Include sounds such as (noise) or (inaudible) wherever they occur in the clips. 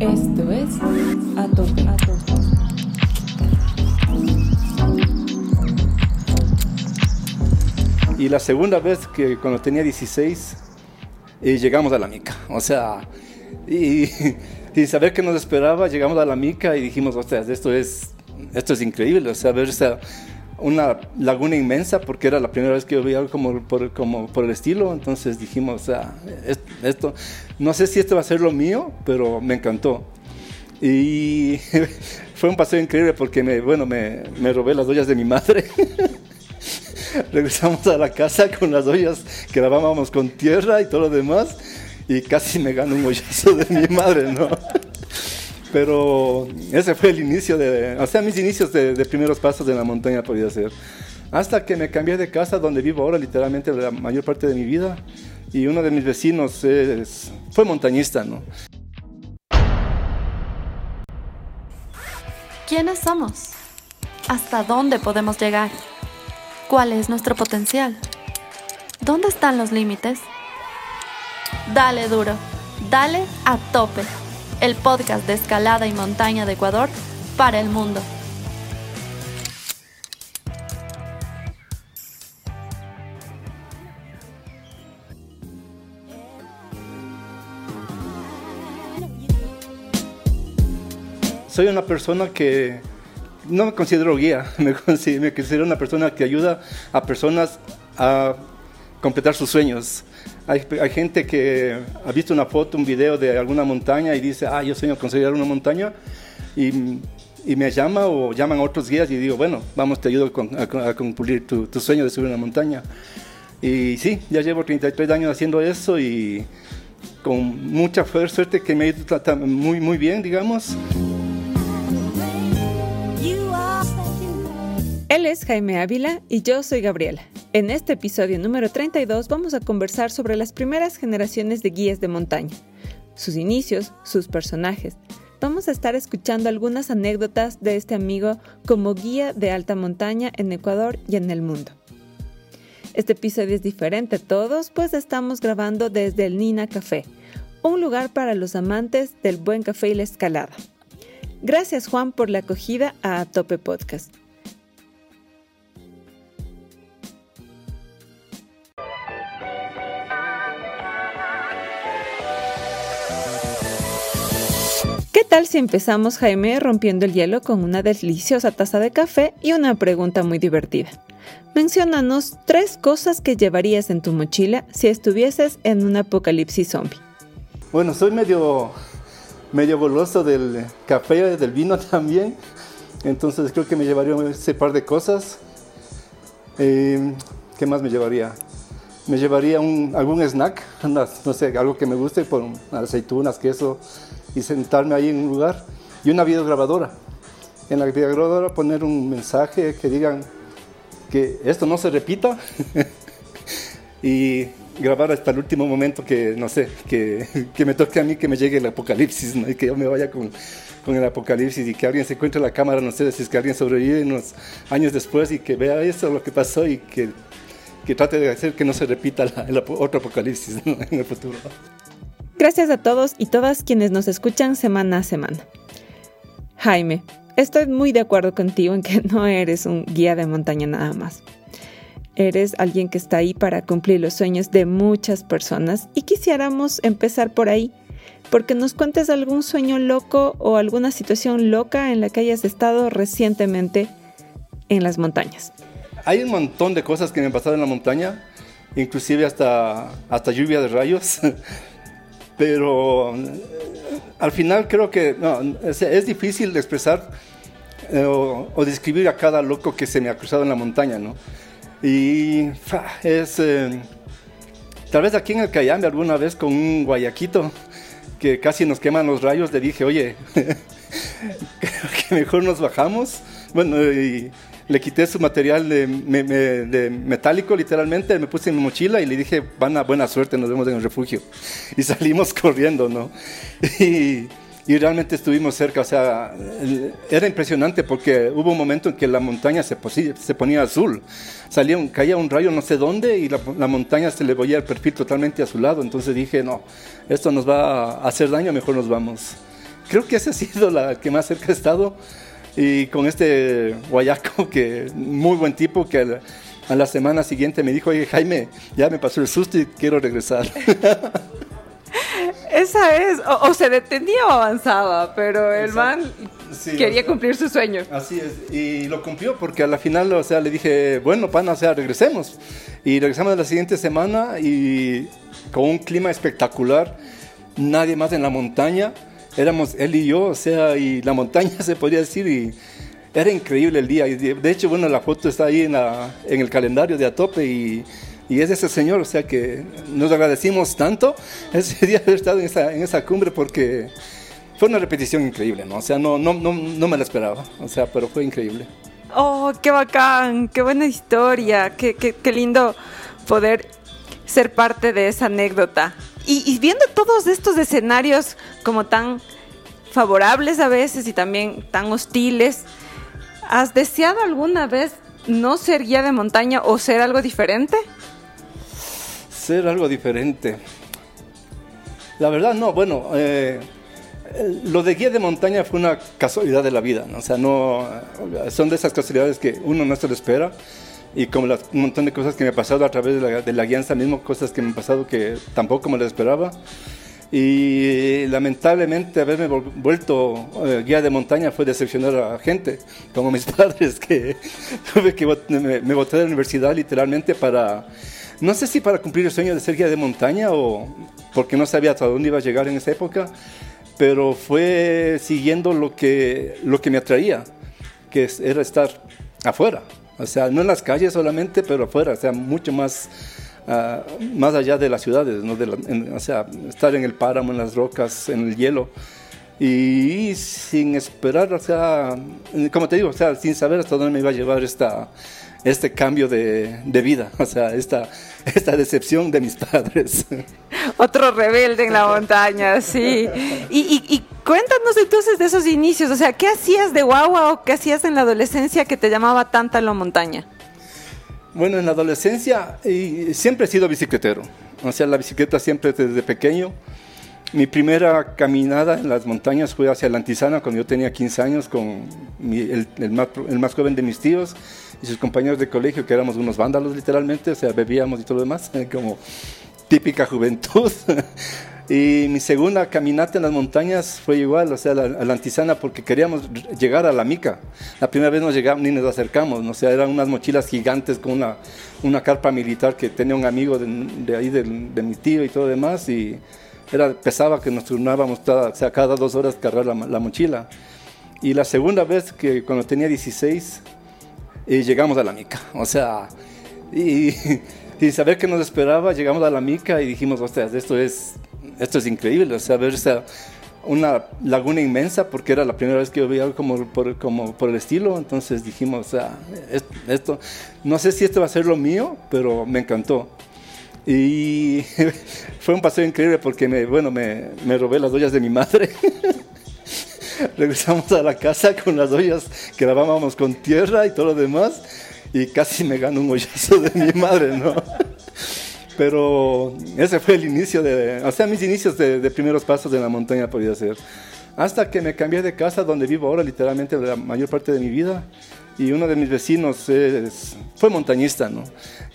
Esto es A Tope. Y la segunda vez que cuando tenía 16 eh, llegamos a la mica. O sea, y, (laughs) saber que nos esperaba, llegamos a la mica y dijimos, o sea, esto es, esto es increíble. O sea, ver esa, una laguna inmensa porque era la primera vez que yo veía algo como por, como por el estilo. Entonces dijimos, sea, esto, no sé si esto va a ser lo mío, pero me encantó. Y (laughs) fue un paseo increíble porque me, bueno, me, me robé las ollas de mi madre. (laughs) Regresamos a la casa con las ollas que lavábamos con tierra y todo lo demás. Y casi me gano un hoyazo de mi madre, ¿no? Pero ese fue el inicio de, o sea, mis inicios de, de primeros pasos en la montaña podía ser. Hasta que me cambié de casa donde vivo ahora, literalmente la mayor parte de mi vida. Y uno de mis vecinos fue montañista, ¿no? ¿Quiénes somos? ¿Hasta dónde podemos llegar? ¿Cuál es nuestro potencial? ¿Dónde están los límites? Dale duro, dale a tope. El podcast de escalada y montaña de Ecuador para el mundo. Soy una persona que no me considero guía, (laughs) me considero, una persona que ayuda a personas a completar sus sueños. Hay, gente que ha visto una foto, un video de alguna montaña y dice, ah, yo sueño con subir una montaña y, me llama o llaman a otros guías y digo, bueno, vamos, te ayudo a, cumplir tu, tu, sueño de subir una montaña. Y sí, ya llevo 33 años haciendo eso y con mucha suerte que me ha ido muy, muy bien, digamos. Él es Jaime Ávila y yo soy Gabriela. En este episodio número 32 vamos a conversar sobre las primeras generaciones de guías de montaña, sus inicios, sus personajes. Vamos a estar escuchando algunas anécdotas de este amigo como guía de alta montaña en Ecuador y en el mundo. Este episodio es diferente a todos, pues estamos grabando desde el Nina Café, un lugar para los amantes del buen café y la escalada. Gracias Juan por la acogida a Tope Podcast. Tal si empezamos, Jaime, rompiendo el hielo con una deliciosa taza de café y una pregunta muy divertida? Menciónanos tres cosas que llevarías en tu mochila si estuvieses en un apocalipsis zombie. Bueno, soy medio, medio goloso del café, del vino (laughs) también, entonces creo que me llevaría ese par de cosas. Eh, ¿Qué más me llevaría? Me llevaría un, algún snack, (laughs) no sé, algo que me guste, por aceitunas, queso, y sentarme ahí en un lugar y una videograbadora. En la videograbadora poner un mensaje que digan que esto no se repita (laughs) y grabar hasta el último momento que, no sé, que, que, me toque a mí que me llegue el apocalipsis y que yo me vaya con, con, el apocalipsis y que alguien se encuentre la cámara, no sé si es que alguien sobrevive unos años después y que vea eso, lo que pasó y que, que trate de hacer que no se repita el otro apocalipsis (laughs) en el futuro. Gracias a todos y todas quienes nos escuchan semana a semana. Jaime, estoy muy de acuerdo contigo en que (laughs) no eres un guía de montaña nada más. Eres alguien que está ahí para cumplir los sueños de muchas personas y quisiéramos empezar por ahí, porque nos cuentes algún sueño loco o alguna situación loca en la que hayas estado recientemente en las montañas. Hay un montón de cosas que me han pasado en la montaña, inclusive hasta, hasta lluvia de rayos. (laughs) pero eh, al final creo que es, difícil de expresar eh, o, describir a cada loco que se me ha cruzado en la montaña, ¿no? Y es... Eh, tal vez aquí en el Cayambe alguna vez con un guayaquito que casi nos queman los rayos, le dije, oye, (laughs) creo que mejor nos bajamos. Bueno, y le quité su material de, metálico, literalmente, me puse en mi mochila y le dije, van a buena suerte, nos vemos en el refugio. Y (laughs) salimos corriendo, ¿no? (laughs) Y, realmente estuvimos cerca, o sea, era impresionante porque hubo un momento en que la montaña se, ponía azul, salía un, caía un rayo no sé dónde y la, montaña se le veía el perfil totalmente a su lado, entonces dije, no, esto nos va a hacer daño, mejor nos vamos. creo que esa ha sido la que más cerca he estado. Y con este guayaco, (laughs) que muy buen tipo, que a la semana siguiente me dijo, oye Jaime, ya me pasó el susto y quiero regresar. (laughs) Esa es, o, se detenía o avanzaba, pero el man quería cumplir su sueño. Así es, y lo cumplió porque a la final, o sea, le dije, bueno, pana, o sea, regresemos. Y regresamos la siguiente semana y con un clima espectacular, nadie más en la montaña, éramos él y yo, o sea, y la montaña (laughs) se podría decir, y era increíble el día. De hecho, bueno, la foto está ahí en, en el calendario de Atope y, y, es ese señor, o sea que nos agradecimos tanto (laughs) ese día de haber estado en esa, en esa cumbre porque fue una repetición increíble, ¿no? O sea, no, no, no, no me la esperaba, o sea, pero fue increíble. Oh, qué bacán, qué buena historia, qué, qué, qué lindo poder ser parte de esa anécdota. Y, y, viendo todos estos escenarios como tan favorables a veces y también tan hostiles, ¿Has deseado alguna vez no ser guía de montaña o ser algo diferente? Ser algo diferente. La verdad no, bueno, eh, lo de guía de montaña fue una casualidad de la vida, ¿no? o sea, no, son de esas casualidades que uno no se lo espera y como un montón de cosas que me han pasado a través de la, de la guianza mismo, cosas que me han pasado que tampoco me lo esperaba. Y lamentablemente haberme vuelto eh, guía de montaña fue decepcionar a gente, como mis (laughs) padres, que tuve que me, me boté de la universidad literalmente para, no sé si para cumplir el sueño de ser guía de montaña o porque no sabía hasta dónde iba a llegar en esa época, pero fue siguiendo lo que, lo que me atraía, que era estar afuera, o sea, no en las calles solamente, pero afuera, o sea, mucho más Ah, más allá de las ciudades, ¿no? o sea, estar en el páramo, en las rocas, en el hielo. Y, sin esperar, o sea, como te digo, o sea, sin saber hasta dónde me iba a llevar esta, este cambio de, de vida, o sea, esta, (laughs) esta decepción de mis padres. Otro rebelde en la (laughs) montaña, sí. Y, y, y, cuéntanos entonces de esos inicios, o sea, ¿qué hacías de guagua o qué hacías en la adolescencia que te llamaba tanta la montaña? Bueno, en la adolescencia siempre he sido bicicletero. O sea, la bicicleta siempre desde pequeño. Mi primera caminada en las montañas fue hacia la Antisana cuando yo tenía 15 años con el, más, el, más, joven de mis tíos y sus compañeros de colegio, que éramos unos vándalos literalmente, o sea, bebíamos y todo lo demás, (laughs) como típica juventud. Y mi segunda caminata en las montañas fue igual, o sea, a la, Antisana, porque queríamos llegar a la Mica. La primera vez no llegamos ni nos acercamos, o sea, eran unas mochilas gigantes con una, una carpa militar que tenía un amigo de, ahí, de, mi tío y todo demás, y era, pesaba que nos turnábamos o sea, cada dos horas cargar la, la, mochila. Y la segunda vez que cuando tenía 16, y llegamos a la Mica, o sea, y, (laughs) sin saber qué nos esperaba, llegamos a la Mica y dijimos, o sea, esto es esto es increíble, o sea, ver esa, una laguna inmensa, porque era la primera vez que yo veía algo como por, como por el estilo, entonces dijimos, o sea, esto, no sé si esto va a ser lo mío, pero me encantó. Y (laughs) fue un paseo increíble porque me, bueno, me, me robé las ollas de mi madre. (laughs) Regresamos a la casa con las ollas que lavábamos con tierra y todo lo demás y casi me gano un hoyazo de mi madre, ¿no? Pero ese fue el inicio de, o sea, mis inicios de, primeros pasos en la montaña podía ser. Hasta que me cambié de casa donde vivo ahora, literalmente la mayor parte de mi vida. Y uno de mis vecinos es, fue montañista, ¿no?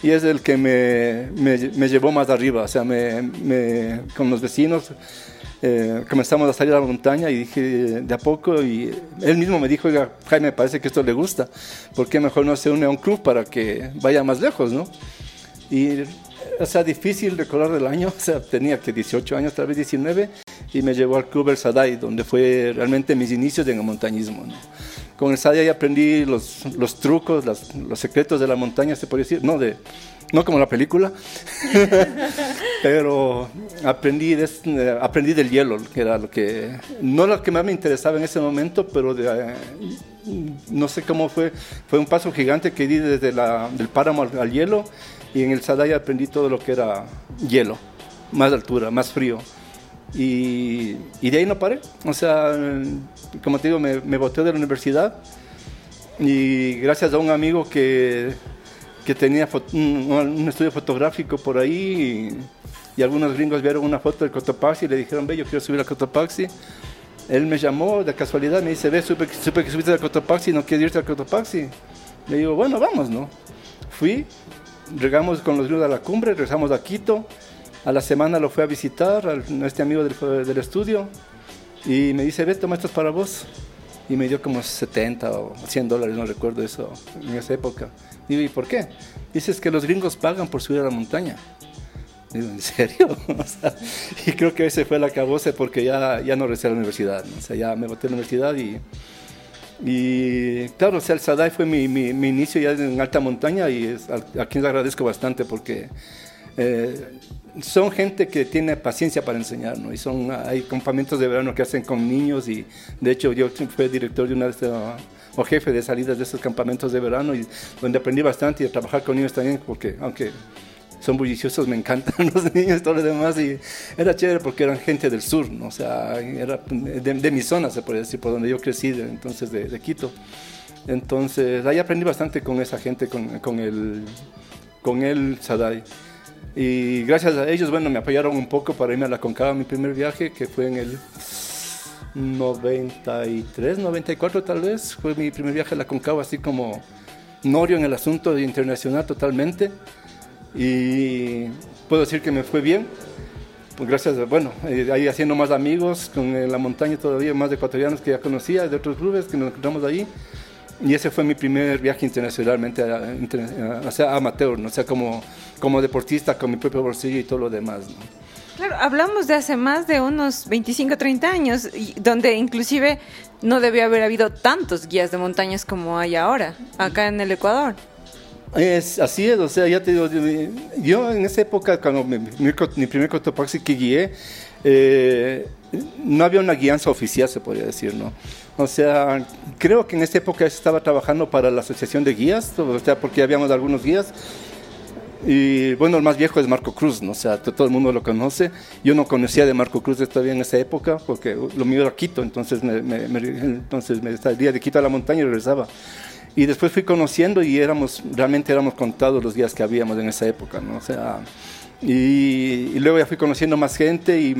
Y es el que me, me, llevó más arriba. O sea, me, con los vecinos eh, comenzamos a salir a la montaña y dije de a poco. Y él mismo me dijo, Jaime, me parece que esto le gusta. ¿Por qué mejor no se une a un club para que vaya más lejos, ¿no? Y o sea, difícil recordar del año, (laughs) o sea, tenía que 18 años, tal vez 19, y me llevó al Club El Sadai, donde fue realmente mis inicios en el montañismo. Con el Sadai aprendí los, los trucos, los secretos de la montaña, se podría decir, no, de, no como la película, (laughs) pero aprendí, de, aprendí del hielo, que era lo que, no lo que más me interesaba en ese momento, pero de, no sé cómo fue, fue un paso gigante que di desde la, del páramo al, hielo y en el Sadaya aprendí todo lo que era hielo, más altura, más frío. Y, y de ahí no paré. O sea, como te digo, me, me de la universidad y gracias a un amigo que, que tenía un, estudio fotográfico por ahí y, algunos gringos vieron una foto del Cotopaxi y le dijeron, ve, yo quiero subir a Cotopaxi. él me llamó de casualidad, me dice, ve, supe, supe que subiste al Cotopaxi, ¿no quieres irte al Cotopaxi? Le digo, bueno, vamos, ¿no? Fui, llegamos con los grupos a la cumbre, regresamos a Quito, a la semana lo fui a visitar, a este amigo del, del estudio, y me dice, ve, toma estos para vos. Y me dio como 70 o 100 dólares, no recuerdo eso, en esa época. Digo, ¿y por qué? Dices que los gringos pagan por subir a la montaña. Digo, ¿en serio? (laughs) y creo que ese fue el acabose porque ya, ya no regresé a la universidad. O sea, ya me boté a la universidad y, y claro, o sea, el Sadai fue mi, mi, inicio ya en alta montaña y es, a, quien le agradezco bastante porque eh, son gente que tiene paciencia para enseñar, ¿no? Y son, hay campamentos de verano que hacen con niños y de hecho yo fui director de una de estas o jefe de salidas de esos campamentos de verano y donde aprendí bastante y a trabajar con niños también porque aunque son bulliciosos, me encantan (laughs) los niños todo lo demás. Y era chévere porque eran gente del sur, ¿no? o sea, era de, mi zona, se puede decir, por donde yo crecí, entonces de, Quito. Entonces, ahí aprendí bastante con esa gente, con, con el, con el Sadai. Y gracias a ellos, bueno, me apoyaron un poco para irme a la Concava, mi primer viaje, que fue en el 93, 94 tal vez. Fue mi primer viaje a la Concava, así como norio en el asunto internacional totalmente y puedo decir que me fue bien. Pues gracias, bueno, eh, ahí haciendo más amigos con eh, la montaña todavía, más de ecuatorianos que ya conocía, de otros clubes que nos encontramos ahí. Y ese fue mi primer viaje internacionalmente, o sea, amateur, ¿no? o sea, como, como deportista, con mi propio bolsillo y todo lo demás. Claro, hablamos de hace más de unos 25, 30 años, donde inclusive no debió haber habido tantos guías de montañas como hay ahora, acá en el Ecuador. Es, así es, o sea, ya te digo, yo en esa época, cuando mi, mi primer Cotopaxi que guié, eh, no había una guianza oficial, se podría decir, ¿no? O sea, creo que en esa época estaba trabajando para la Asociación de Guías, o sea, porque habíamos algunos guías. Y bueno, el más viejo es Marco Cruz, ¿no? O sea, todo el mundo lo conoce. Yo no conocía de Marco Cruz todavía en esa época, porque lo mío era Quito, entonces me, me, me entonces me salía de Quito a la montaña y regresaba. Y después fui conociendo y éramos, realmente éramos contados los días que habíamos en esa época, ¿no? O sea, y, luego ya fui conociendo más gente y,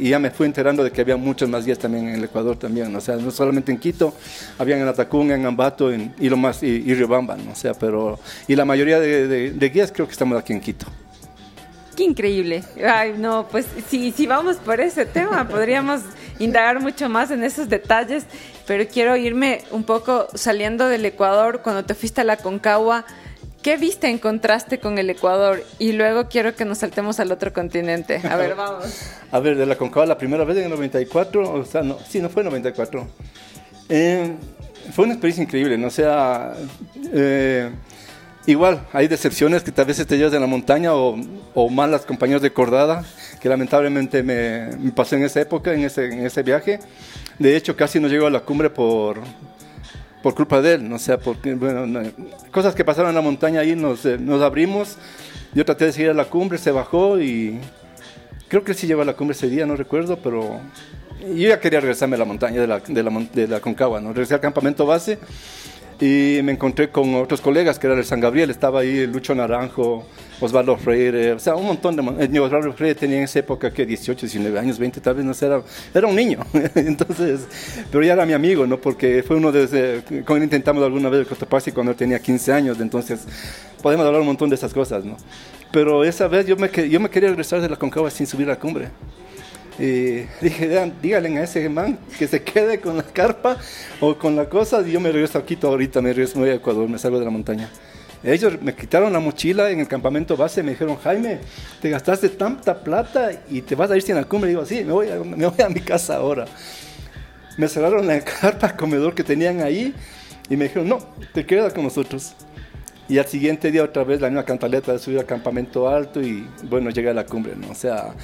y, ya me fui enterando de que había muchos más guías también en el Ecuador también, o sea, no solamente en Quito, habían en Atacunga, en Ambato en, y lo más, y, y Riobamba, ¿no? o sea, pero, y la mayoría de, de guías creo que estamos aquí en Quito. Qué increíble. Ay, no, pues si, si vamos por ese tema, podríamos indagar mucho más en esos detalles, pero quiero irme un poco saliendo del Ecuador, cuando te fuiste a la Concagua, ¿qué viste en contraste con el Ecuador? Y luego quiero que nos saltemos al otro continente. A ver, (laughs) vamos. a ver, de la Concagua la primera vez en el 94, o sea, no, sí, no fue en 94. Eh, fue una experiencia increíble, ¿no? O sea, eh, Igual, hay decepciones que tal vez te llevas en la montaña o, o malas compañeros de cordada, que lamentablemente me, pasó en esa época, en ese, en ese viaje. De hecho, casi no llego a la cumbre por, por culpa de él, no sea, porque, bueno, cosas que pasaron en la montaña ahí, nos, eh, nos abrimos, yo traté de seguir a la cumbre, se bajó y creo que sí llegó a la cumbre ese día, no recuerdo, pero yo ya quería regresarme a la montaña de la, de la, de la Concagua, ¿no? regresé al campamento base y me encontré con otros colegas que era el San Gabriel, estaba ahí Lucho Naranjo, Osvaldo Freire, o sea, un montón de... Eh, Osvaldo Freire tenía en esa época que 18, 19 años, 20 tal vez, no sé, era, era un niño, (laughs) entonces, pero ya era mi amigo, ¿no? Porque fue uno de... Cuando intentamos alguna vez el Cotopaxi cuando tenía 15 años, entonces podemos hablar un montón de esas cosas, ¿no? Pero esa vez yo me, yo me quería regresar de la Concagua sin subir a la cumbre. Y dije, díganle a ese man que se quede con la carpa o con la cosa. Y yo me regreso a Quito ahorita, me regreso a Ecuador, me salgo de la montaña. Ellos me quitaron la mochila en el campamento base, me dijeron, Jaime, te gastaste tanta plata y te vas a ir sin la cumbre. Y digo, sí, me voy, a, me voy a mi casa ahora. Me cerraron la carpa comedor que tenían ahí y me dijeron, no, te quedas con nosotros. Y al siguiente día otra vez la misma cantaleta de subir al campamento alto y bueno, llegué a la cumbre, ¿no? O sea,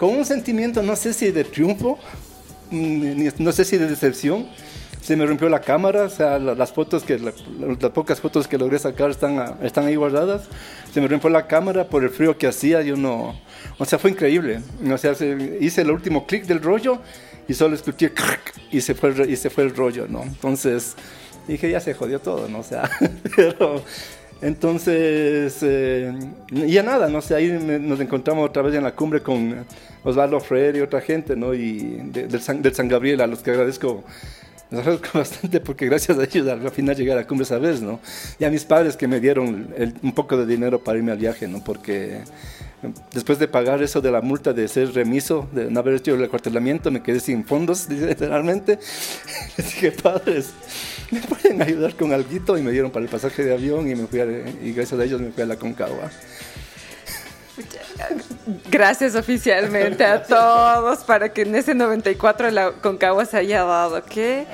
con un sentimiento, no sé si de triunfo, mm, no sé si de decepción. Se me rompió la cámara, o sea, las fotos que, las pocas fotos que logré sacar están, están ahí guardadas. Se me rompió la cámara por el frío que hacía, yo no, o sea, fue increíble. O sea, hice el último clic del rollo y solo escuché y se fue, y se fue el rollo, ¿no? Entonces dije, ya se jodió todo, ¿no? O sea, (laughs) pero entonces, eh, ya nada, no sé, ahí nos encontramos otra vez en la cumbre con, Osvaldo Freire y otra gente, ¿no? Y del, San, del San Gabriel, a los que agradezco les agradezco (laughs) bastante porque gracias a ellos al final llegué a la cumbre esa vez, ¿no? Y a mis padres que me dieron un poco de dinero para irme al viaje, ¿no? Porque después de pagar eso de la multa de ser remiso, de no haber hecho el acuartelamiento, me quedé sin fondos, (laughs) literalmente. (laughs) Les dije, padres, ¿me pueden ayudar con algo? Y me dieron para el pasaje de avión y, me fui y gracias a ellos me fui a la Concagua. Gracias oficialmente a todos para que en ese 94 la Concagua se haya dado. ¿Qué?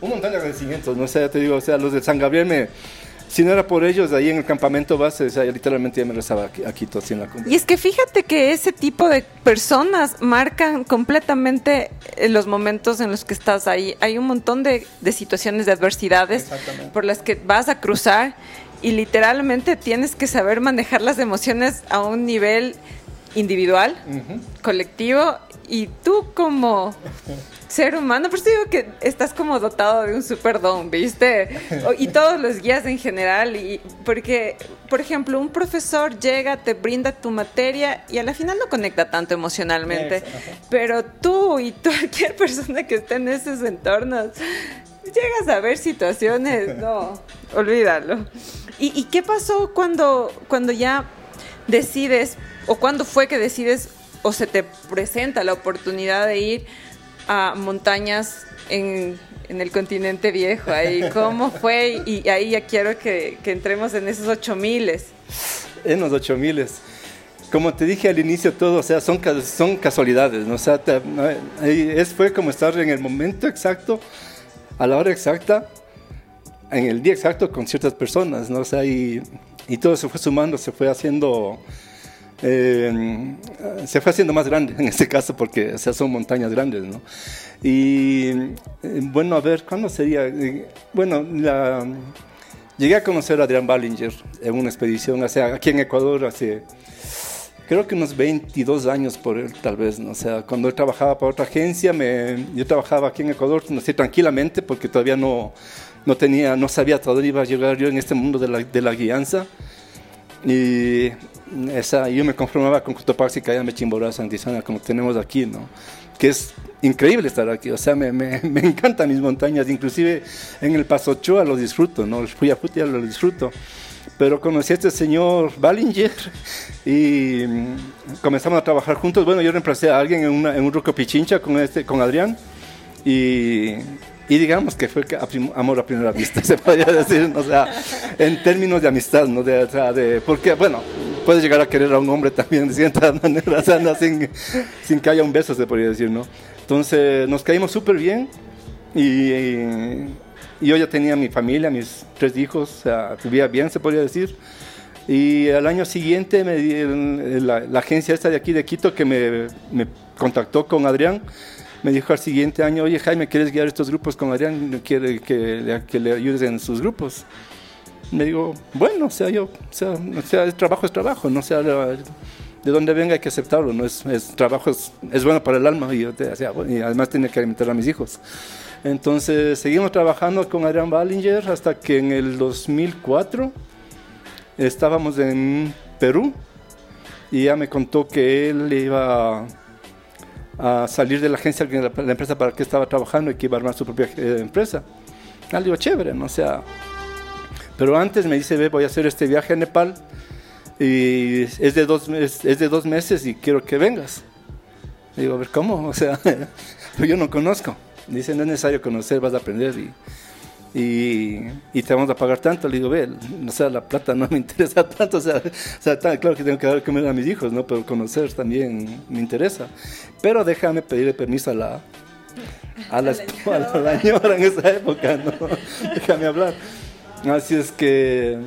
un montón de agradecimientos, no sé, te digo, o sea, los de San Gabriel me, si no era por ellos, ahí en el campamento base, o sea, literalmente ya me rezaba aquí, aquí en la Y es que fíjate que ese tipo de personas marcan completamente eh, los momentos en los que estás ahí. Hay un montón de, de situaciones de adversidades por las que vas a cruzar y literalmente tienes que saber manejar las emociones a un nivel individual, colectivo, y tú como ser humano, por eso digo que estás como dotado de un super don, ¿viste? Y todos los guías en general, y porque, por ejemplo, un profesor llega, te brinda tu materia y a la final no conecta tanto emocionalmente, pero tú y (laughs) cualquier persona que esté en esos entornos, llegas a ver situaciones, no, olvídalo. ¿Y, qué pasó cuando, cuando ya decides, o cuándo fue que decides, o se te presenta la oportunidad de ir a montañas en, el continente viejo? Ahí, ¿Cómo fue? Y ahí ya quiero que, entremos en esos ocho miles. En los ocho miles como te dije al inicio, todo, o sea, son, son casualidades, ¿no? O sea, es, fue como estar en el momento exacto, a la hora exacta, en el día exacto con ciertas personas, ¿no? O y, y todo se fue sumando, se fue haciendo, eh, se fue haciendo más grande (laughs) en este caso porque o sea, son montañas grandes, ¿no? Y eh, bueno, a ver, ¿cuándo sería? Eh, bueno, llegué a conocer a Adrián Ballinger en una expedición, sea, aquí en Ecuador hace creo que unos 22 años por él, tal vez, ¿no? O sea, cuando él trabajaba para otra agencia, me, yo trabajaba aquí en Ecuador, no sé, tranquilamente, porque todavía no, no tenía, no sabía dónde iba a llegar yo en este mundo de la, de la guianza. Y esa, yo me conformaba con Cotopaxi, Cayambe, Chimborazo, Santizana, como tenemos aquí, ¿no? Que es increíble estar aquí, o sea, me, me, (laughs) me encantan mis montañas, inclusive en el Paso Ochoa lo disfruto, ¿no? Fui a Futia lo disfruto pero conocí a este señor Ballinger y mm, comenzamos a trabajar juntos. Bueno, yo reemplacé a alguien en, en un Ruco Pichincha con, este, con Adrián y, y digamos que fue amor a primera vista, (laughs) se podría decir, o sea, en términos de amistad, ¿no? De, de, porque, bueno, puedes llegar a querer a un hombre también de cierta (laughs) manera, o sea, sin, sin que haya un beso, se podría decir, ¿no? Entonces nos caímos súper bien y yo ya tenía mi familia, mis tres hijos, o sea, vivía bien, se podría decir. Y al año siguiente me la, la, agencia esta de aquí de Quito que me, me, contactó con Adrián, me dijo al siguiente año, oye Jaime, ¿quieres guiar estos grupos con Adrián? ¿Quiere que, que le ayudes en sus grupos? Me digo, bueno, o sea, yo, o sea, o sea el trabajo es trabajo, no sea, de donde venga hay que aceptarlo, no es, es trabajo es, es, bueno para el alma y, y además tiene que alimentar a mis hijos. Entonces seguimos trabajando con Adrián Ballinger hasta que en el 2004 estábamos en Perú y ya me contó que él iba a salir de la agencia, de la empresa para que estaba trabajando y que iba a armar su propia eh, empresa. Ah, digo, chévere, ¿no? O sea, pero antes me dice, ve, voy a hacer este viaje a Nepal y es de dos, es, de dos meses y quiero que vengas. Le digo, a ver, ¿cómo? O sea, (laughs) yo no conozco. Dice, no es necesario conocer, vas a aprender y, y, te vamos a pagar tanto. Le digo, ve, o sea, la plata no me (laughs) interesa tanto. O sea, o sea claro que tengo que dar comer a mis hijos, ¿no? Pero conocer también me interesa. Pero déjame pedirle permiso a la, a la, (laughs) a la señora en esa época, ¿no? (laughs) déjame hablar. Así es que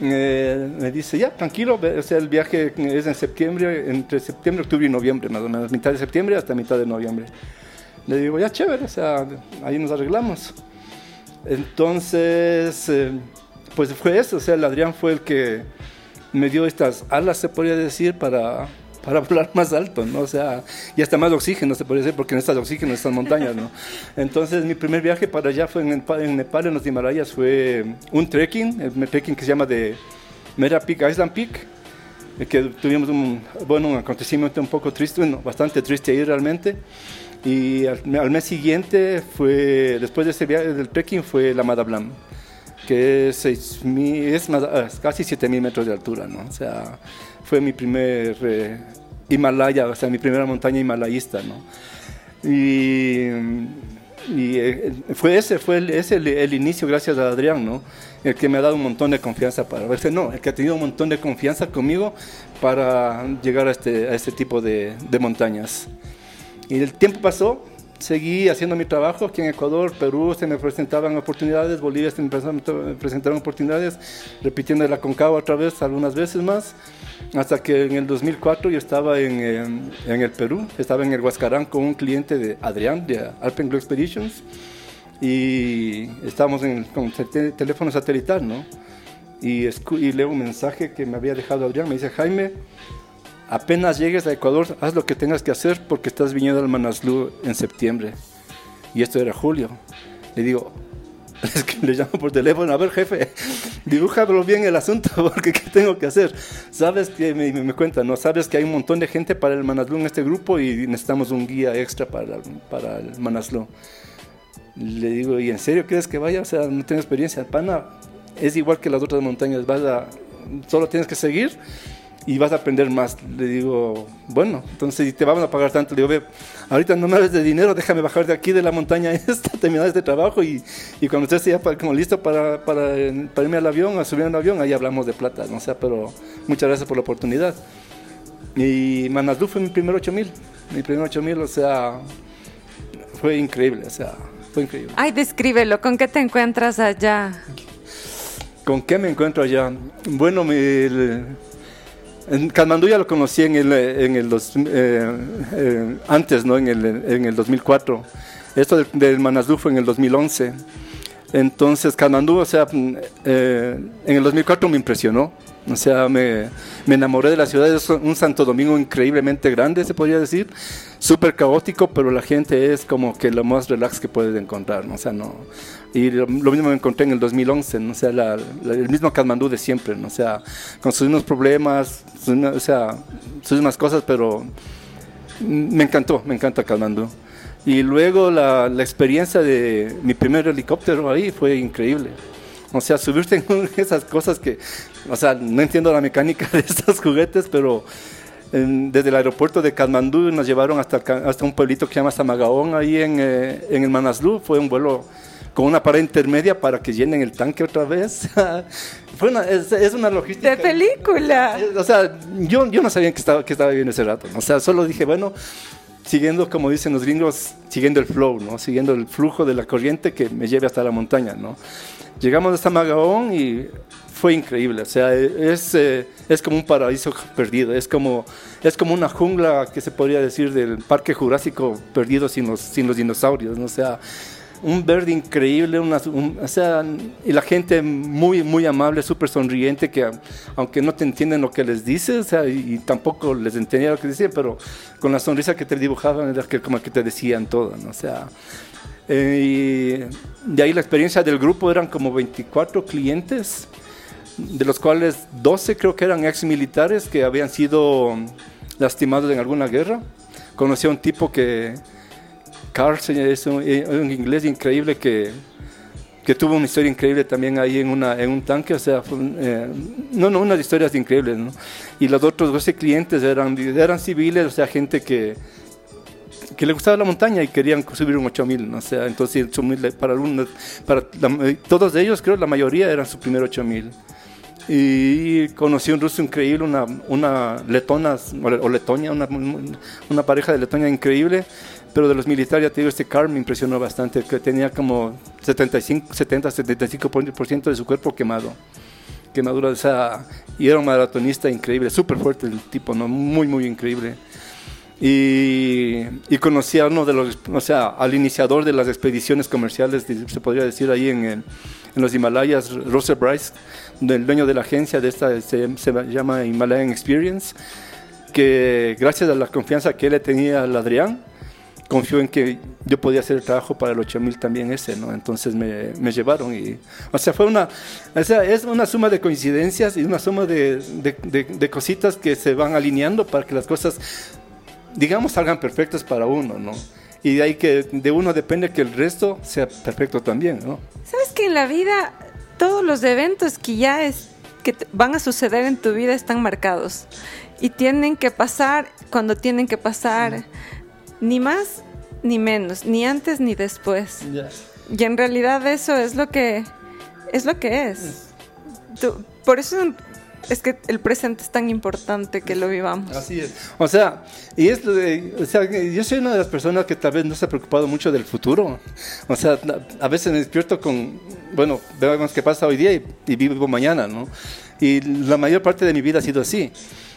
eh, me dice, ya, tranquilo, o sea, el viaje es en septiembre, entre septiembre, octubre y noviembre, más o menos, mitad de septiembre hasta mitad de noviembre. Le digo, ya chévere, o sea, ahí nos arreglamos. Entonces, eh, pues fue eso, o sea, el Adrián fue el que me dio estas alas, se podría decir, para, para (laughs) volar más alto, ¿no? O sea, y hasta más oxígeno, se podría decir, porque no está oxígeno en estas montañas, ¿no? Entonces, mi primer viaje para allá fue en Nepal, en, Nepal, en los Himalayas, fue un trekking, el trekking que se llama de Mera Peak, Island Peak, que tuvimos un, bueno, un acontecimiento un poco triste, bueno, bastante triste ahí realmente. Y al, mes siguiente, fue, después de ese viaje del trekking, fue la Madablam, que es, es ah, casi 7.000 metros de altura, ¿no? O sea, fue mi primer eh, Himalaya, o sea, mi primera montaña himalayista, ¿no? Y, y eh, fue ese, fue el, ese el, inicio, gracias a Adrián, ¿no? El que me ha dado un montón de confianza para verse, no, el que ha tenido un montón de confianza conmigo para llegar a este, a este tipo de, de montañas. Y el tiempo pasó, seguí haciendo mi trabajo aquí en Ecuador, Perú se me presentaban oportunidades, Bolivia se me presentaron oportunidades, repitiendo la Concagua otra vez, algunas veces más, hasta que en el 2004 yo estaba en, en, el Perú, estaba en el Huascarán con un cliente de Adrián, de Alpenglow Expeditions, y estábamos en, con teléfono satelital, ¿no? Y, y leo un mensaje que me había dejado Adrián, me dice, Jaime, apenas llegues a Ecuador, haz lo que tengas que hacer porque estás viniendo al Manaslu en septiembre. Y esto era julio. Le digo, (laughs) es que le llamo por teléfono, a ver jefe, (laughs) dibújalo bien el asunto (laughs) porque ¿qué tengo que hacer? Sabes que me, me, cuenta, ¿no? Sabes que hay un montón de gente para el Manaslu en este grupo y necesitamos un guía extra para, para el Manaslu. Le digo, ¿y en serio crees que vaya? O sea, no tengo experiencia. Pana es igual que las otras montañas, vas a, solo tienes que seguir y vas a aprender más. Le digo, bueno, entonces si te vamos a pagar tanto, le digo, ve, ahorita no me hables de dinero, déjame bajar de aquí de la montaña (laughs) esta, terminar este trabajo y, y cuando estés ya como listo para, para, para, irme al avión, a subir a un avión, ahí hablamos de plata, no sé, pero muchas gracias por la oportunidad. Y Manaslu fue mi primer 8000, mi primer 8000, o sea, fue increíble, o sea, fue increíble. Ay, descríbelo, ¿con qué te encuentras allá? ¿Con qué me encuentro allá? Bueno, mi, en lo conocí en el, en el eh, eh, antes, ¿no? En el, en el 2004. Esto del, del Manaslu fue en el 2011. Entonces, Katmandú, o sea, eh, en el 2004 me impresionó. O sea, me, me, enamoré de la ciudad. Es un Santo Domingo increíblemente grande, se podría decir. Súper caótico, pero la gente es como que lo más relax que puedes encontrar. ¿no? O sea, no. Y lo, mismo me encontré en el 2011, ¿no? o sea, el mismo Katmandú de siempre. O sea, con sus mismos problemas, sus, o sea, sus mismas cosas, pero me encantó, me encanta Katmandú. Y luego la, la experiencia de mi primer helicóptero ahí fue increíble. O sea, subirte en esas cosas que, o sea, no entiendo la mecánica (laughs) de estos juguetes, pero desde el aeropuerto de Katmandú nos llevaron hasta, hasta un pueblito que se llama Samagaón, ahí en, eh, en el Manaslu. Fue un vuelo con una pared intermedia para que llenen el tanque otra vez. (laughs) Fue una, es, es, una logística. De película. O sea, yo, yo no sabía que estaba, que estaba bien ese rato. O sea, solo dije, bueno, siguiendo, como dicen los gringos, siguiendo el flow, ¿no? Siguiendo el flujo de la corriente que me lleve hasta la montaña, ¿no? Llegamos hasta Magaón y fue increíble, o sea, es, eh, es como un paraíso perdido, es como, es como una jungla que se podría decir del parque jurásico perdido sin los, sin los dinosaurios, ¿no? o sea, un verde increíble, una, o sea, y la gente muy, muy amable, súper sonriente, que aunque no te entienden lo que les dices, o sea, y, tampoco les entendía lo que decían, pero con la sonrisa que te dibujaban era que, como que te decían todo, ¿no? o sea, eh, y de ahí la experiencia del grupo eran como 24 clientes, de los cuales 12 creo que eran ex militares que habían sido lastimados en alguna guerra. Conocí a un tipo que, Carl, es un, un inglés increíble que, que, tuvo una historia increíble también ahí en, una, en un tanque, o sea, eh, no, no, unas historias increíbles, ¿no? Y los otros 12 clientes eran, eran civiles, o sea, gente que, que le gustaba la montaña y querían subir un 8000, ¿no? o sea, entonces para algunos, para todos ellos, creo la mayoría eran su primer 8000. Y conocí un ruso increíble, una, una letona, o letonia, una, una pareja de letonia increíble, pero de los militares, ya te digo, este car me impresionó bastante, que tenía como 75, 70, 75% de su cuerpo quemado. Quemadura, o sea, y era un maratonista increíble, súper fuerte el tipo, ¿no? Muy, muy increíble. Y, y, conocí a uno de los, o sea, al iniciador de las expediciones comerciales, se podría decir ahí en, en los Himalayas, Russell Bryce, el dueño de la agencia de esta, se, se, llama Himalayan Experience, que gracias a la confianza que él tenía al Adrián, confió en que yo podía hacer el trabajo para el 8000 también ese, ¿no? Entonces me, me, llevaron y, o sea, fue una, o sea, es una suma de coincidencias y una suma de, de, de, cositas que se van alineando para que las cosas, digamos, salgan perfectas para uno, ¿no? Y de ahí que de uno depende que el resto sea perfecto también, ¿no? Sabes que en la vida todos los eventos que ya es, que van a suceder en tu vida están marcados y tienen que pasar cuando tienen que pasar ni más ni menos, ni antes ni después. Y en realidad eso es lo que es lo que es. por eso es que el presente es tan importante que lo vivamos. Así es. O sea, y es o sea, yo soy una de las personas que tal vez no se ha preocupado mucho del futuro. O sea, a veces me despierto con, bueno, veamos qué pasa hoy día y, y vivo mañana, ¿no? Y la mayor parte de mi vida ha sido así.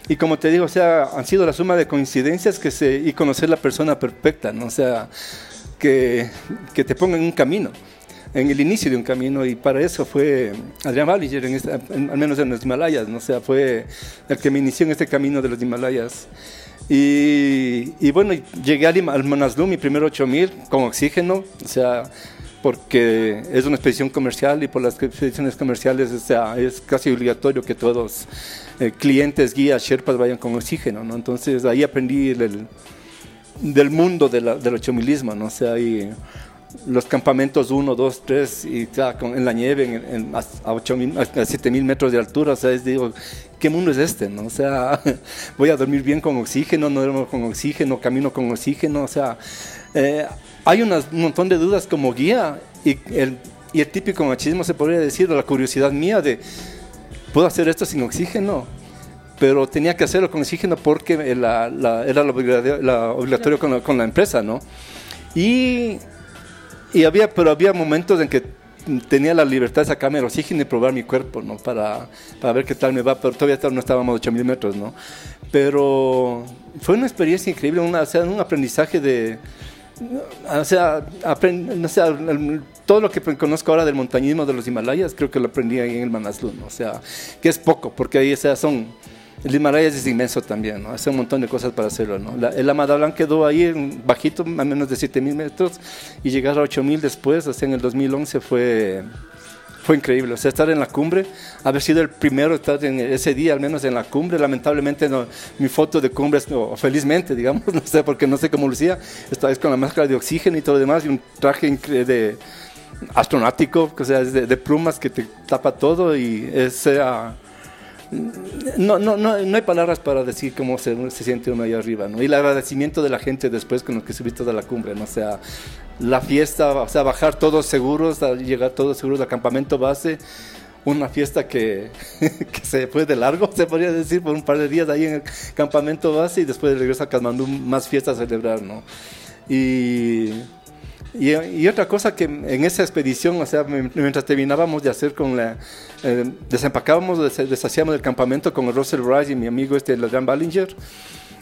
Y como te digo, o sea, han sido la suma de coincidencias que se, y conocer la persona perfecta, ¿no? O sea, que, que te ponga en un camino, en el inicio de un camino, y para eso fue Adrián Ballinger, en al menos en los Himalayas, ¿no? O sea, fue el que me inició en este camino de los Himalayas. Y, y bueno, llegué al, al Manaslu, mi primer 8000, con oxígeno, o sea, porque es una expedición comercial y por las expediciones comerciales o sea, es casi obligatorio que todos eh, clientes, guías, sherpas vayan con oxígeno, ¿no? Entonces ahí aprendí del, mundo de la, del ochomilismo, ¿no? O sea, los campamentos 1, 2, 3 y en la nieve en, a, 8, a 7 mil metros de altura, o sea, digo, ¿qué mundo es este? No? O sea, (laughs) voy a dormir bien con oxígeno, no duermo con oxígeno, camino con oxígeno, o sea, eh, hay un montón de dudas como guía y el, y el típico machismo se podría decir, la curiosidad mía de puedo hacer esto sin oxígeno, pero tenía que hacerlo con oxígeno porque la, era lo obligatorio, con, la, con, la, empresa, ¿no? Y, y, había, pero había momentos en que tenía la libertad de sacarme el oxígeno y probar mi cuerpo, ¿no? Para, para ver qué tal me va, pero todavía no estábamos a 8000 metros, ¿no? Pero fue una experiencia increíble, una, o sea, un aprendizaje de, o sea, aprend, o sea, todo lo que conozco ahora del montañismo de los Himalayas, creo que lo aprendí ahí en el Manaslu, o sea, que es poco, porque ahí o sea, son, el Himalayas es inmenso también, ¿no? hace un montón de cosas para hacerlo. ¿no? el Amadablan quedó ahí bajito, a menos de 7000 metros, y llegar a 8000 después, o sea, en el 2011 fue fue increíble. O sea, estar en la cumbre, haber sido el primero, estar en ese día al menos en la cumbre. Lamentablemente no, mi foto de cumbre, felizmente, digamos, (laughs) no sé, porque no sé cómo lucía. Esta vez con la máscara de oxígeno y todo lo demás y un traje de astronáutico, o sea, de, de plumas que te tapa todo y ese... no, no, no, no hay palabras para decir cómo se, se, siente uno ahí arriba, ¿no? Y el agradecimiento de la gente después con los que subiste a la cumbre, ¿no? O sea, la fiesta, o sea, bajar todos seguros, llegar todos seguros al campamento base, una fiesta que, (laughs) que, se fue de largo, se podría decir, por un par de días ahí en el campamento base y después de regreso a Kathmandu más fiestas a celebrar, ¿no? Y, y, otra cosa que en esa expedición, o sea, mientras terminábamos de hacer con la, eh, desempacábamos, deshacíamos del campamento con el Russell Rice y mi amigo este, Jan Ballinger,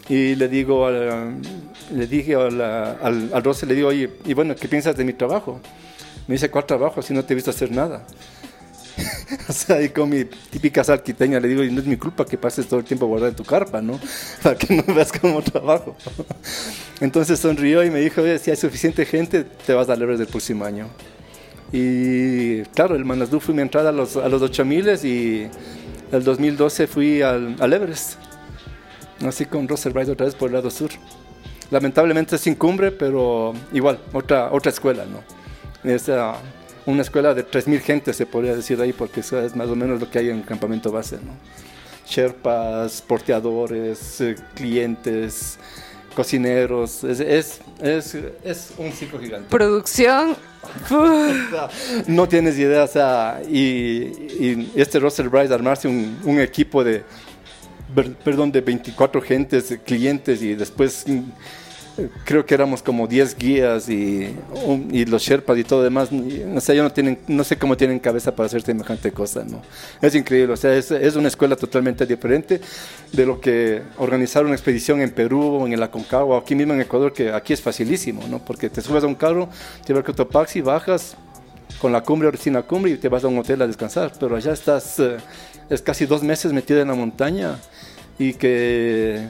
y le digo, le dije al, al, al le digo, oye, y bueno, ¿qué piensas de mi trabajo? Me dice, ¿cuál trabajo? Si no te he visto hacer nada. (laughs) o sea, y con mi típica salquiteña le digo, y no es mi culpa que pases todo el tiempo guardado en tu carpa, ¿no? (laughs) Para que no veas como trabajo. (laughs) Entonces sonrió y me dijo, oye, si hay suficiente gente, te vas a dar desde el próximo año. Y claro, el Manaslu fue mi entrada a los, a los 8000 y el 2012 fui al, al Everest así con Russell Rice otra vez por el lado sur. Lamentablemente sin cumbre, pero igual, otra, otra escuela, ¿no? Es una escuela de 3.000 gente, se podría decir ahí, porque eso es más o menos lo que hay en el campamento base, ¿no? Sherpas, porteadores, eh, clientes, cocineros, es, es, es, es, un ciclo gigante. Producción. (laughs) no tienes idea, o sea, y, y este Russell Rice armarse un, un equipo de perdón, de 24 gentes, clientes y después creo que éramos como 10 guías y, y los Sherpas y todo demás. O sea, no, tienen, no sé cómo tienen cabeza para hacer semejante cosa, ¿no? Es increíble, o sea, es, es, una escuela totalmente diferente de lo que organizar una expedición en Perú o en el Aconcagua aquí mismo en Ecuador, que aquí es facilísimo, ¿no? Porque te subes a un carro, te vas a taxi, bajas con la cumbre o sin la cumbre y te vas a un hotel a descansar, pero allá estás, eh, es casi dos meses metido en la montaña y que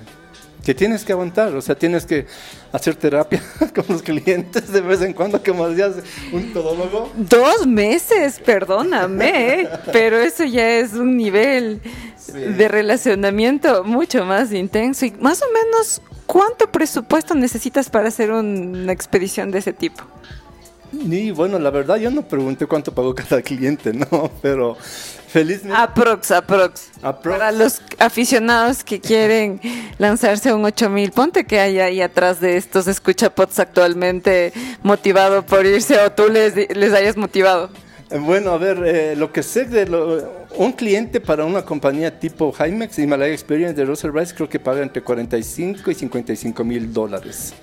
que tienes que aguantar, o sea, tienes que hacer terapia (laughs) con los clientes de vez en cuando, como decías, un todólogo. Dos meses, perdóname, pero eso ya es un nivel de relacionamiento mucho más intenso. Y más o menos, ¿cuánto presupuesto necesitas para hacer una expedición de ese tipo? Y bueno, la verdad yo no pregunté cuánto pagó cada cliente, ¿no? (laughs) Pero felizmente... Aprox, aprox. Para los aficionados que quieren lanzarse a un 8000, ponte que hay ahí atrás de estos escuchapots actualmente motivado por irse o tú les, les hayas motivado. Eh, bueno, a ver, eh, lo que sé de un cliente para una compañía tipo Hymex, Himalaya Experience de Russell Rice, creo que paga entre 45 y 55 mil dólares.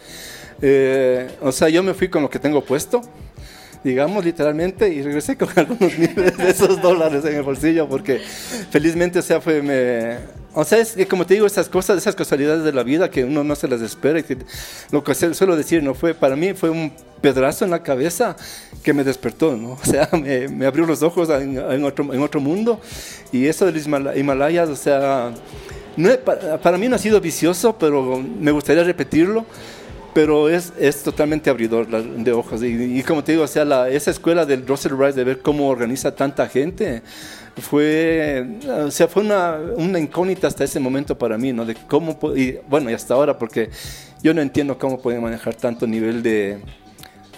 Eh, o sea, yo me fui con lo que tengo puesto, digamos literalmente, y regresé con (laughs) algunos miles de esos dólares en el bolsillo, porque felizmente, o sea, fue, me, o sea, es que como te digo, esas cosas, esas casualidades de la vida que uno no se las espera, y que, lo que suelo decir, no fue, para mí fue un pedazo en la cabeza que me despertó, ¿no? (laughs) O sea, me, me abrió los ojos en, en, otro, en otro mundo, y eso de los Himalayas, o sea, no, para, para mí no ha sido vicioso, pero me gustaría repetirlo pero es, es totalmente abridor de ojos. Y, como te digo, o sea, la, esa escuela del Russell Rice de ver cómo organiza tanta gente fue, o sea, fue una, una incógnita hasta ese momento para mí, ¿no? De cómo, y bueno, y hasta ahora, porque yo no entiendo cómo pueden manejar tanto nivel de,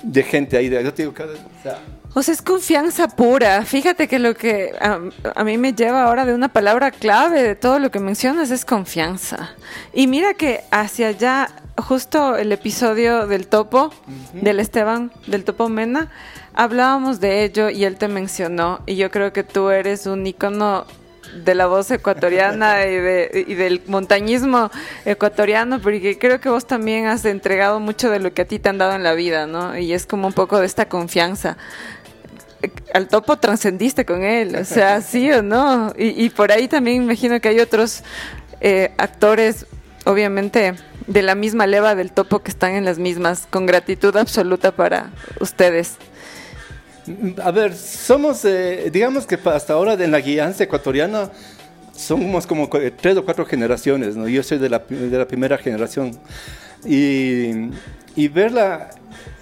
de gente ahí. De, yo te digo, sea, o sea, es confianza pura. Fíjate que lo que a, a, mí me lleva ahora de una palabra clave de todo lo que mencionas es confianza. Y mira que hacia allá justo el episodio del topo, del Esteban, del topo Mena, hablábamos de ello y él te mencionó y yo creo que tú eres un icono de la voz ecuatoriana (laughs) y, de, y, del montañismo ecuatoriano, porque creo que vos también has entregado mucho de lo que a ti te han dado en la vida, ¿no? Y es como un poco de esta confianza. Al topo trascendiste con él, o sea, (laughs) sí o no. Y, y por ahí también imagino que hay otros eh, actores, obviamente de la misma leva del topo que están en las mismas, con gratitud absoluta para ustedes. A ver, somos, eh, digamos que hasta ahora en la guianza ecuatoriana somos como tres o cuatro generaciones, ¿no? Yo soy de la, de la primera generación. Y, y verla,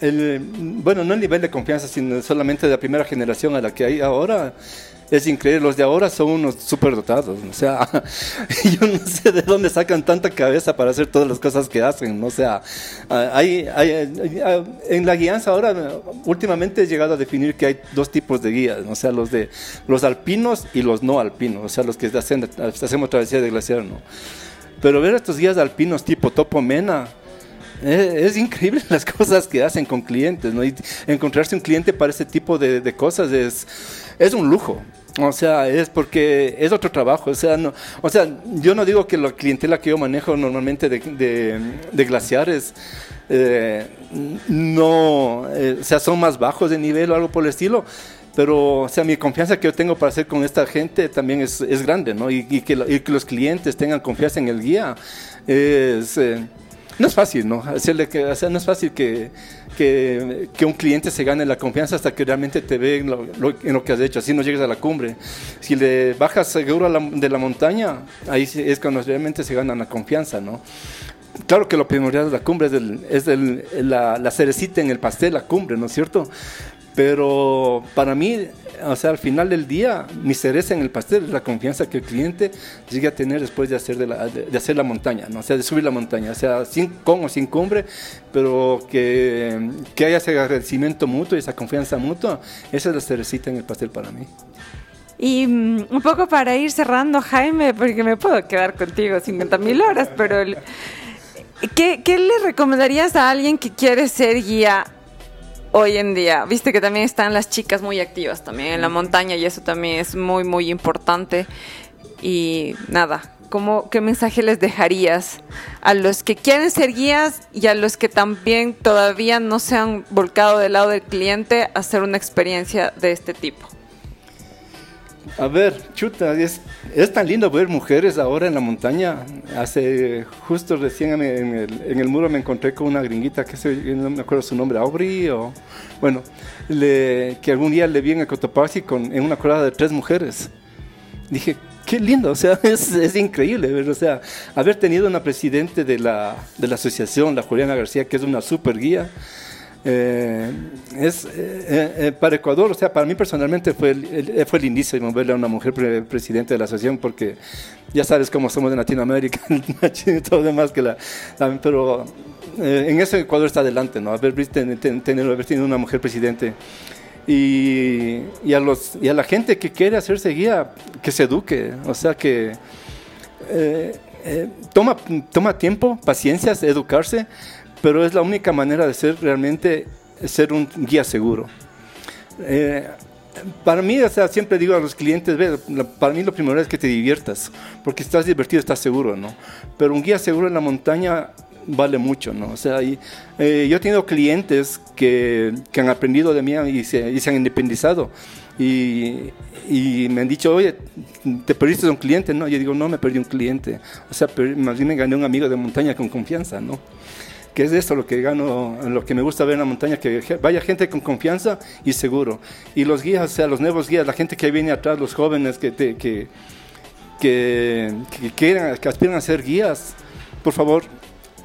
el, bueno, no el nivel de confianza, sino solamente de la primera generación a la que hay ahora, es increíble. Los de ahora son unos superdotados. O sea, (laughs) yo no sé de dónde sacan tanta cabeza para hacer todas las cosas que hacen. O sea, hay, hay, en la guianza ahora, últimamente he llegado a definir que hay dos tipos de guías. O sea, los de los alpinos y los no alpinos. O sea, los que hacen, hacemos travesía de glaciar, ¿no? Pero ver estos guías alpinos tipo Topo Mena, es, increíble (laughs) las cosas que hacen con clientes, ¿no? Y encontrarse un cliente para ese tipo de, de cosas es, es un lujo. O sea, es porque es otro trabajo. O sea, no, o sea yo no digo que la clientela que yo manejo normalmente de, de, glaciares eh, no, eh, o sea, son más bajos de nivel o algo por el estilo. Pero, o sea, mi confianza que yo tengo para hacer con esta gente también es, es grande, ¿no? Y, y, que, y, que, los clientes tengan confianza en el guía es... Eh, no es fácil, ¿no? Hacerle que, no es fácil que, que, que, un cliente se gane la confianza hasta que realmente te ve en lo, que has hecho. Así no llegas a la cumbre. Si le bajas seguro de la montaña, ahí es cuando realmente se gana la confianza, ¿no? Claro que lo primordial de la cumbre es, el, es el, la, la cerecita en el pastel, la cumbre, ¿no es cierto? Pero para mí, o sea, al final del día, mi cereza en el pastel es la confianza que el cliente llegue a tener después de hacer, de la, hacer la montaña, ¿no? o sea, de subir la montaña, o sea, sin, con o sin cumbre, pero que, que haya ese agradecimiento mutuo y esa confianza mutua, esa es la cerecita en el pastel para mí. Y um, un poco para ir cerrando, Jaime, porque me puedo quedar contigo 50 mil horas, pero ¿qué, ¿qué le recomendarías a alguien que quiere ser guía hoy en día. Viste que también están las chicas muy activas también en la montaña y eso también es muy, muy importante. Y nada, ¿cómo, ¿qué mensaje les dejarías a los que quieren ser guías y a los que también todavía no se han volcado del lado del cliente a hacer una experiencia de este tipo? A ver, chuta, es, es, tan lindo ver mujeres ahora en la montaña. Hace justo recién en el, en el muro me encontré con una gringuita que se, no me acuerdo su nombre, Aubrey o bueno, le, que algún día le vi en el Cotopaxi con en una colada de tres mujeres. Dije, qué lindo, o sea, (laughs) es, increíble, o sea, haber tenido una presidente de la, de la asociación, la Juliana García, que es una super guía, eh, es eh, eh, para Ecuador, o sea, para mí personalmente fue, fue lindísimo verle a una mujer presidente de la asociación porque ya sabes cómo somos en Latinoamérica (laughs) y todo demás que la, pero en eso Ecuador está adelante, ¿no? Haber, tener, haber tenido una mujer presidente y, y, a los, y a la gente que quiere hacerse guía, que se eduque, o sea, que toma, toma tiempo, paciencia, educarse, pero es la única manera de ser realmente ser un guía seguro. Eh, para mí, o sea, siempre digo a los clientes, ve, para mí lo primero es que te diviertas, porque estás divertido, estás seguro, ¿no? Pero un guía seguro en la montaña vale mucho, ¿no? O sea, eh, yo he tenido clientes que, que, han aprendido de mí y se, y se han independizado. Y, y, me han dicho, oye, ¿te perdiste un cliente? No, yo digo, no, me perdí un cliente. O sea, más bien me gané un amigo de montaña con confianza, ¿no? Que es esto lo que gano, lo que me gusta ver en la montaña, que vaya gente con confianza y seguro. Y los guías, o sea, los nuevos guías, la gente que viene atrás, los jóvenes que, que, que, quieran, que aspiran a ser guías, por favor,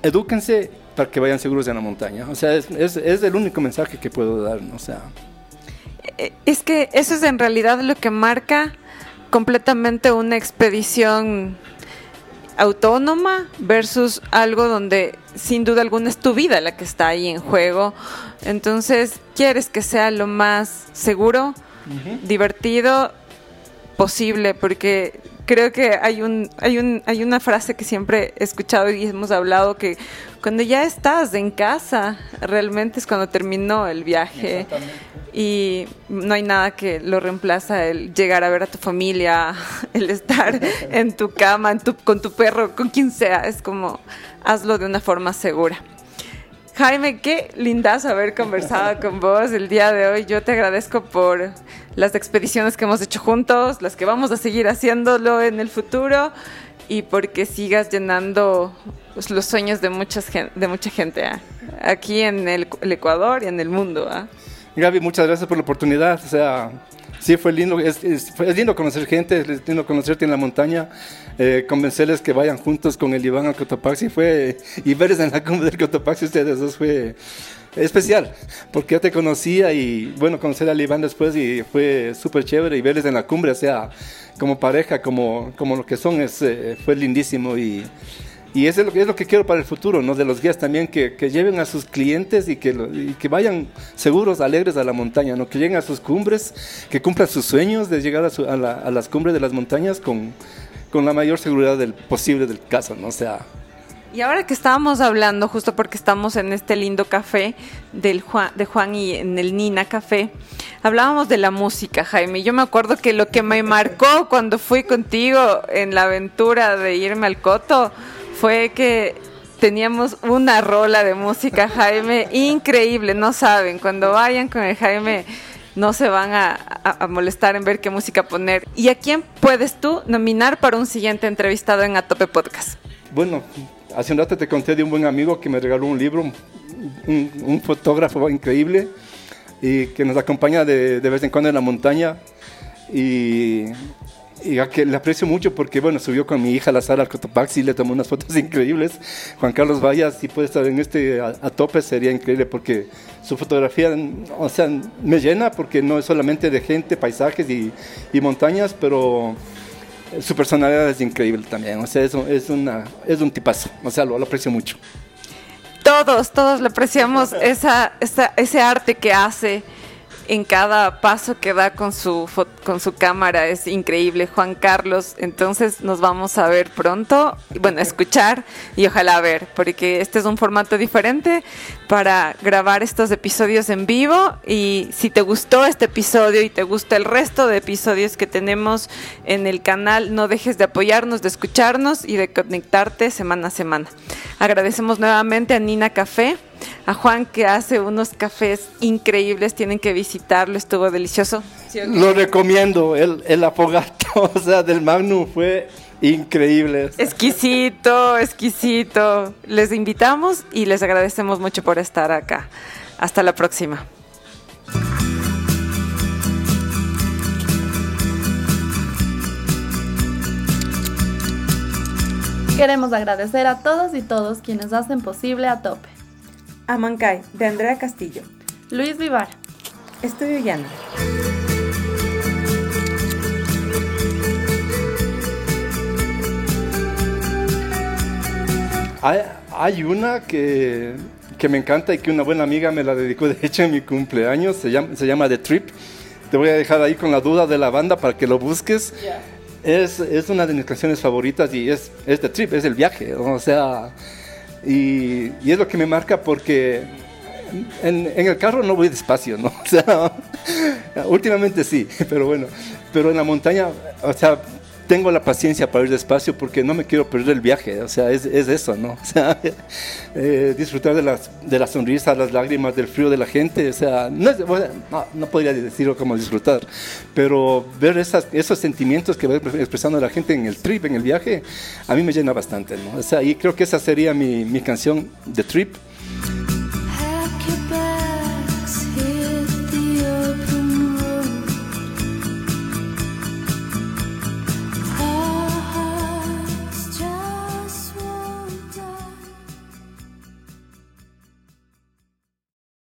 edúquense para que vayan seguros en la montaña. O sea, es, es, el único mensaje que puedo dar, o sea. Eh, es que eso es en realidad lo que marca completamente una expedición autónoma versus algo donde sin duda alguna es tu vida la que está ahí en juego. Entonces, quieres que sea lo más seguro, divertido posible, porque creo que hay un, hay un, hay una frase que siempre he escuchado y hemos hablado que cuando ya estás en casa, realmente es cuando terminó el viaje. Y no hay nada que lo reemplaza el llegar a ver a tu familia, (laughs) el estar (laughs) en tu cama, en tu, con tu perro, con quien sea, es como hazlo de una forma segura. Jaime, qué lindas haber conversado con vos el día de hoy. Yo te agradezco por las expediciones que hemos hecho juntos, las que vamos a seguir haciéndolo en el futuro y porque sigas llenando los sueños de, muchas, de mucha gente ¿ah? aquí en el, Ecuador y en el mundo. ¿ah? Gaby, muchas gracias por la oportunidad. Sí, fue lindo. Es, lindo conocer gente, es lindo conocerte en la montaña, eh, convencerles que vayan juntos con el Iván al Cotopaxi. Fue, y verles en la cumbre del Cotopaxi, ustedes dos fue especial, porque ya te conocía y bueno, conocer al Iván después y fue súper chévere y verles en la cumbre, o sea, como pareja, como, como lo que son, es, eh, fue lindísimo y y eso es lo, que, es lo que quiero para el futuro, ¿no? De los guías también, que, que lleven a sus clientes y que, y que vayan seguros, alegres a la montaña, ¿no? Que lleguen a sus cumbres, que cumplan sus sueños de llegar a, a, las cumbres de las montañas con, con la mayor seguridad del, posible del caso, ¿no? Sea, y ahora que estábamos hablando, justo porque estamos en este lindo café del Juan, de Juan y en el Nina Café, hablábamos de la música, Jaime. Yo me acuerdo que lo que me marcó cuando fui contigo en la aventura de irme al Coto fue que teníamos una rola de música, Jaime, increíble, no saben, cuando vayan con el Jaime no se van a, molestar en ver qué música poner. ¿Y a quién puedes tú nominar para un siguiente entrevistado en Atope Podcast? Bueno, hace un rato te conté de un buen amigo que me regaló un libro, un, fotógrafo increíble y que nos acompaña de, de vez en cuando en la montaña. Y y a que le aprecio mucho porque, bueno, subió con mi hija a la sala al Cotopaxi y le tomó unas fotos (laughs) increíbles. Juan Carlos Vallas, si puede estar en este a, tope, sería increíble porque su fotografía, o sea, me llena porque no es solamente de gente, paisajes y, y montañas, pero su personalidad es increíble también. O sea, es, es, una, es un tipazo. O sea, lo, lo aprecio mucho. Todos, todos le apreciamos (laughs) esa, esa, ese arte que hace en cada paso que da con su, con su cámara. Es increíble, Juan Carlos. Entonces nos vamos a ver pronto, bueno, escuchar y ojalá ver, porque este es un formato diferente para grabar estos episodios en vivo. Y si te gustó este episodio y te gusta el resto de episodios que tenemos en el canal, no dejes de apoyarnos, de escucharnos y de conectarte semana a semana. Agradecemos nuevamente a Nina Café a Juan que hace unos cafés increíbles, tienen que visitarlo, estuvo delicioso. Lo recomiendo, el, el afogato, (laughs) o sea, del Magnum fue increíble. Exquisito, exquisito. Les invitamos y les agradecemos mucho por estar acá. Hasta la próxima. Queremos agradecer a todos y todos quienes hacen posible a tope. Amancay, de Andrea Castillo. Luis Vivar. Estudio Llano. Hay, hay una que, que, me encanta y que una buena amiga me la dedicó de hecho en mi cumpleaños, se llama, se llama The Trip. Te voy a dejar ahí con la duda de la banda para que lo busques. Yeah. Es, es, una de mis canciones favoritas y es, es The Trip, es el viaje. O sea, y, y es lo que me marca porque en, en, el carro no voy despacio, ¿no? (laughs) O sea, últimamente sí, pero bueno, pero en la montaña, o sea, tengo la paciencia para ir despacio porque no me quiero perder el viaje, o sea, es, es eso, ¿no? (laughs) O sea, eh, disfrutar de las, de la sonrisa, las lágrimas, del frío de la gente, o sea, no, bueno, no, no, podría decirlo como disfrutar, pero ver esas, esos sentimientos que va expresando la gente en el trip, en el viaje, a mí me llena bastante, ¿no? O sea, y creo que esa sería mi, mi canción, The Trip.